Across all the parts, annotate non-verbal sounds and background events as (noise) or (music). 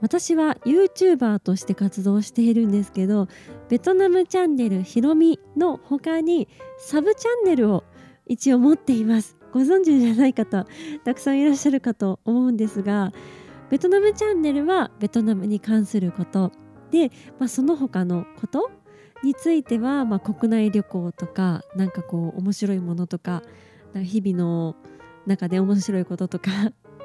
私は YouTuber として活動しているんですけどベトナムチャンネルひろみの他にサブチャンネルを一応持っています。ご存知じゃない方たくさんいらっしゃるかと思うんですがベトナムチャンネルはベトナムに関すること。で、まあ、その他のことについては、まあ、国内旅行とかなんかこう面白いものとか日々の中で面白いこととか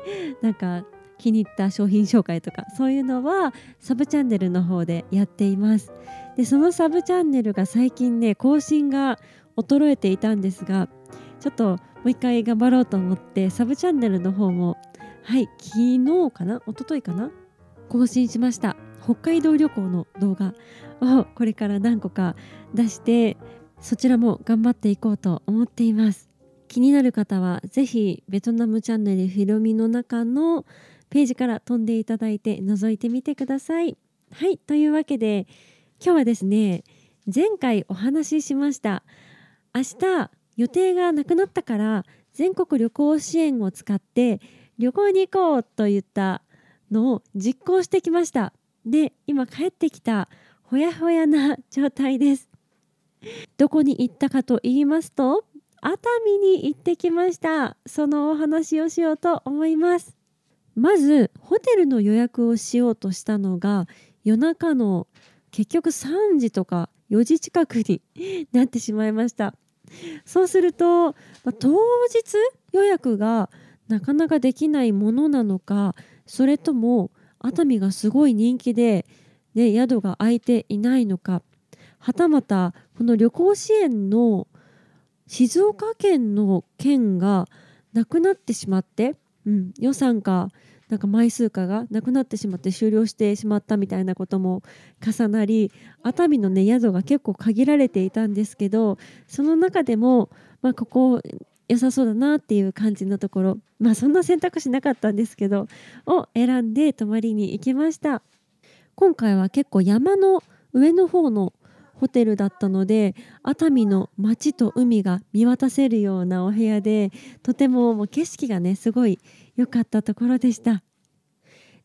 (laughs) なんか気に入った商品紹介とかそういうのはサブチャンネルの方でやっています。でそのサブチャンネルが最近ね更新が衰えていたんですがちょっともう一回頑張ろうと思ってサブチャンネルの方もはい昨日かな一昨日かな更新しました。北海道旅行の動画をこれから何個か出してそちらも頑張っていこうと思っています。気になる方はぜひベトナムチャンネルひろみの中のページから飛んでいただいて覗いてみてください。はいというわけで今日はですね前回お話ししました。明日予定がなくなったから全国旅行支援を使って旅行に行こうといったのを実行してきました。で今帰ってきたほやほやな状態です。どこに行ったかと言いますと熱海に行ってきました。そのお話をしようと思います。まずホテルの予約をしようとしたのが夜中の結局3時とか4時近くになってしまいました。そうすると、まあ、当日予約がなかなかできないものなのかそれとも熱海がすごい人気で、ね、宿が空いていないのかはたまたこの旅行支援の静岡県の県がなくなってしまってうん、予算かなんか枚数かがなくなってしまって終了してしまったみたいなことも重なり熱海のね宿が結構限られていたんですけどその中でも、まあ、ここ良さそうだなっていう感じのところまあそんな選択肢なかったんですけどを選んで泊まりに行きました。今回は結構山の上の方のホテルだったので熱海の街と海が見渡せるようなお部屋でとてももう景色がねすごい良かったところでした。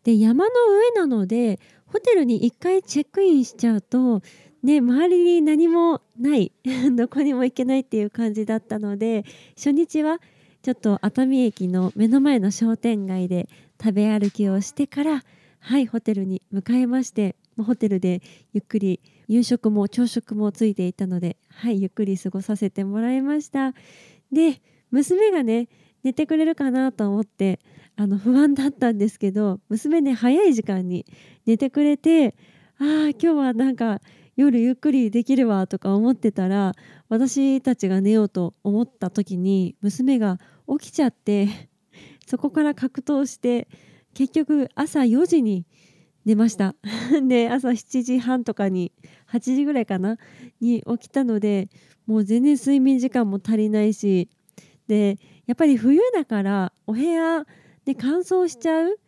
で山の上なのでホテルに1回チェックインしちゃうとね周りに何もない (laughs) どこにも行けないっていう感じだったので初日はちょっと熱海駅の目の前の商店街で食べ歩きをしてからはいホテルに向かいましてホテルでゆっくり夕食も朝食もついていたのではいゆっくり過ごさせてもらいました。で娘がね寝てくれるかなと思ってあの不安だったんですけど娘ね早い時間に寝てくれてああ今日はなんか夜ゆっくりできるわとか思ってたら私たちが寝ようと思った時に娘が起きちゃってそこから格闘して結局朝4時に寝ました。で朝7時半とかに8時ぐらいかなに起きたのでもう全然睡眠時間も足りないしでやっぱり冬だからお部屋で乾燥しちゃう。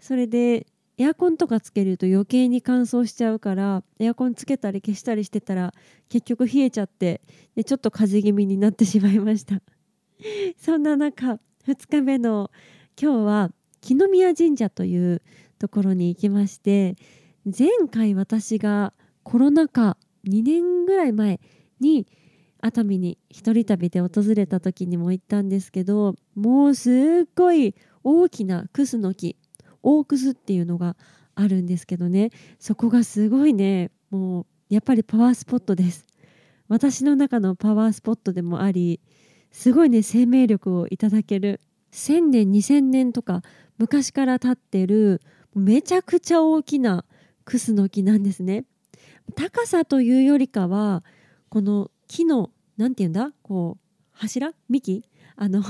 それでエアコンとかつけると余計に乾燥しちゃうからエアコンつけたり消したりしてたら結局冷えちゃってでちょっと風邪気味になってしまいました。(laughs) そんな中2日目の今日は木宮神社というところに行きまして前回私がコロナ禍2年ぐらい前に熱海に一人旅で訪れた時にも行ったんですけどもうすっごい大きなクスの木大クスっていうのがあるんですけどねそこがすごいねもうやっぱりパワースポットです。私の中のパワースポットでもありすごいね生命力をいただける1000年2000年とか昔から立ってるめちゃくちゃ大きなクスの木なんですね。高さというよりかはこの木の何て言うんだ？こう柱？幹？あの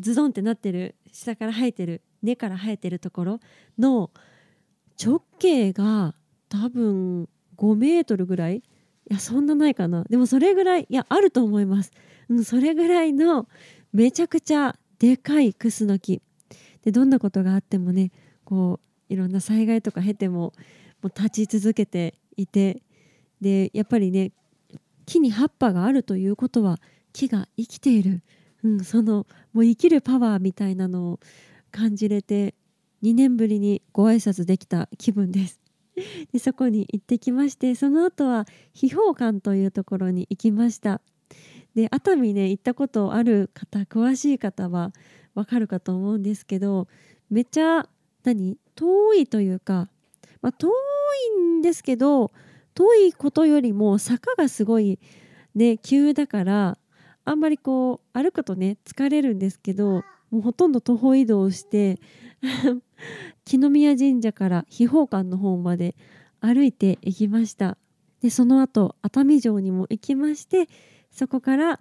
ズドンってなってる下から生えてる根から生えてるところの直径が多分5メートルぐらい？いやそんなないかな。でもそれぐらいいやあると思います、うん、それぐらいのめちゃくちゃでかいクスノキ。でどんなことがあってもねこういろんな災害とか経てももう立ち続けていてでやっぱりね木に葉っぱがあるということは木が生きている、うん、そのもう生きるパワーみたいなのを感じれて2年ぶりにご挨拶できた気分です。でそこに行ってきましてその後は秘宝館というところに行きました。で熱海ね行ったことある方詳しい方はわかるかと思うんですけどめっちゃ何遠いというか、まあ、遠いんですけど遠いことよりも坂がすごいね急だからあんまりこう歩くとね疲れるんですけどもうほとんど徒歩移動して (laughs) 木宮神社から秘宝館の方まで歩いて行きました。でその後熱海城にも行きましてそこから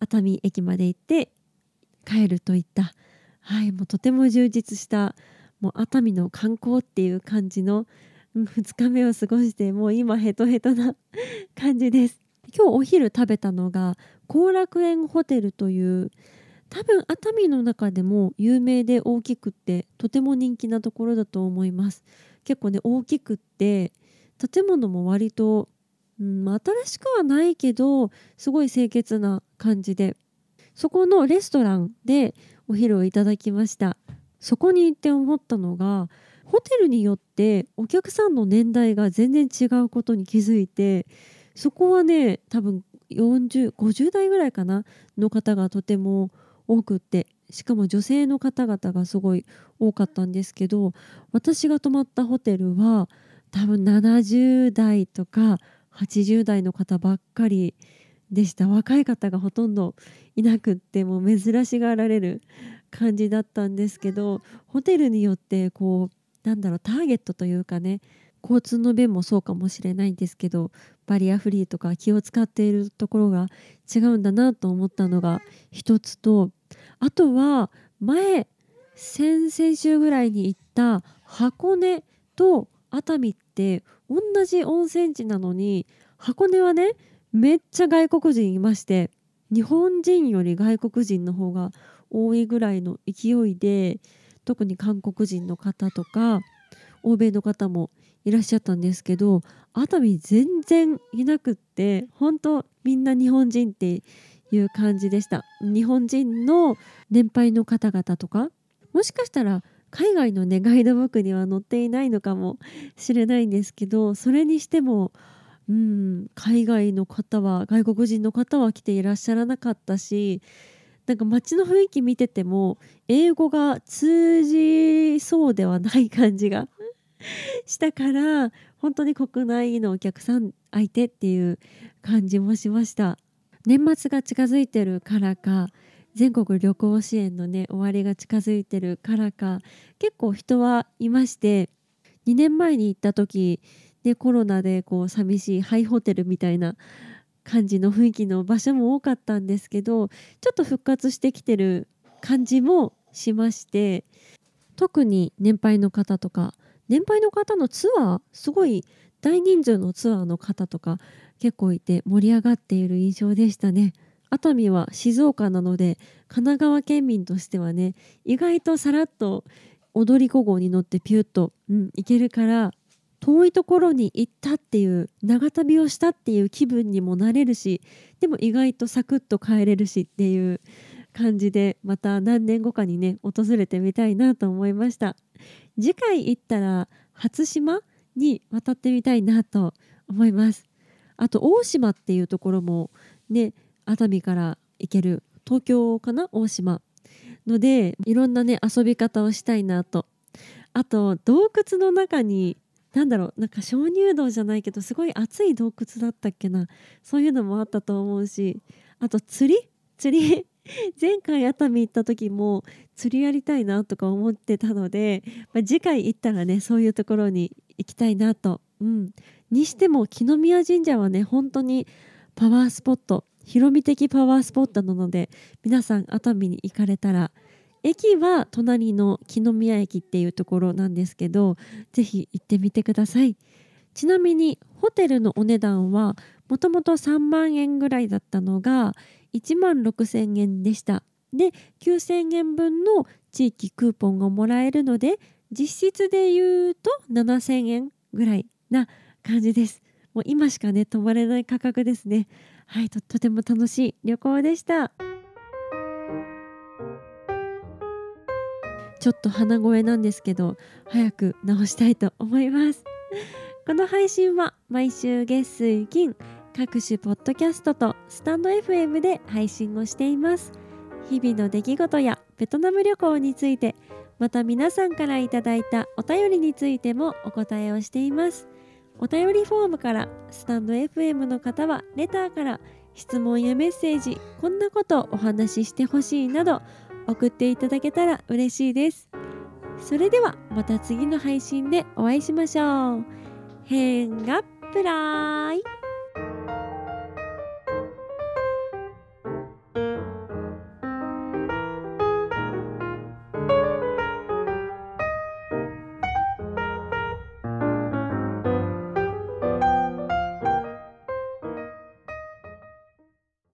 熱海駅まで行って帰るといった。はいもうとても充実したもう熱海の観光っていう感じの2日目を過ごしてもう今ヘトヘトな (laughs) 感じです。今日お昼食べたのが後楽園ホテルという多分熱海の中でも有名で大きくってとても人気なところだと思います。結構ね大きくって建物も割と、うん、新しくはないけどすごい清潔な感じで。そこのレストランでお昼をいただきました。そこに行って思ったのがホテルによってお客さんの年代が全然違うことに気づいてそこはね多分4050代ぐらいかなの方がとても多くってしかも女性の方々がすごい多かったんですけど私が泊まったホテルは多分70代とか80代の方ばっかりでした。若い方がほとんどいなくってもう珍しがられる感じだったんですけどホテルによってこうなんだろうターゲットというかね交通の便もそうかもしれないんですけどバリアフリーとか気を使っているところが違うんだなと思ったのが一つとあとは前先々週ぐらいに行った箱根と熱海って同じ温泉地なのに箱根はねめっちゃ外国人いまして日本人より外国人の方が多いぐらいの勢いで特に韓国人の方とか欧米の方もいらっしゃったんですけど熱海全然いなくって本当みんな日本人っていう感じでした。日本人の年配の方々とかもしかしたら海外のねガイドブックには載っていないのかもしれないんですけどそれにしてもうん海外の方は外国人の方は来ていらっしゃらなかったしなんか街の雰囲気見てても英語が通じそうではない感じが (laughs) したから本当に国内のお客さん相手っていう感じもしました。年末が近づいてるからか全国旅行支援のね終わりが近づいてるからか結構人はいまして2年前に行った時でコロナでこう寂しいハイホテルみたいな感じの雰囲気の場所も多かったんですけどちょっと復活してきてる感じもしまして特に年配の方とか年配の方のツアーすごい大人数のツアーの方とか結構いて盛り上がっている印象でしたね。熱海は静岡なので神奈川県民としてはね意外とさらっと踊り子号に乗ってピュッと、うん、行けるから遠いところに行ったっていう長旅をしたっていう気分にもなれるしでも意外とサクッと帰れるしっていう感じでまた何年後かにね訪れてみたいなと思いました。次回行ったら初島に渡ってみたいなと思います。あと大島っていうところもね熱海から行ける東京かな？大島。のでいろんなね遊び方をしたいなと。あと洞窟の中になんだろうなんか鍾乳洞じゃないけどすごい熱い洞窟だったっけな？そういうのもあったと思うし。あと釣り？釣り？(laughs) 前回熱海行った時も釣りやりたいなとか思ってたので、まあ、次回行ったらねそういうところに行きたいなと、うん、にしても木宮神社はね本当にパワースポット。広み的パワースポットなので皆さん熱海に行かれたら駅は隣の木の宮駅っていうところなんですけどぜひ行ってみてください。ちなみにホテルのお値段はもともと3万円ぐらいだったのが1万6,000円でした。で9,000円分の地域クーポンがもらえるので実質で言うと7,000円ぐらいな感じです。もう今しかね泊まれない価格ですね。はいととても楽しい旅行でした。ちょっと鼻声なんですけど早く直したいと思います。この配信は毎週月水金各種ポッドキャストとスタンド FM で配信をしています。日々の出来事やベトナム旅行についてまた皆さんからいただいたお便りについてもお答えをしています。お便りフォームからスタンド FM の方はレターから質問やメッセージこんなことをお話ししてほしいなど送っていただけたら嬉しいです。それではまた次の配信でお会いしましょう。変がプライ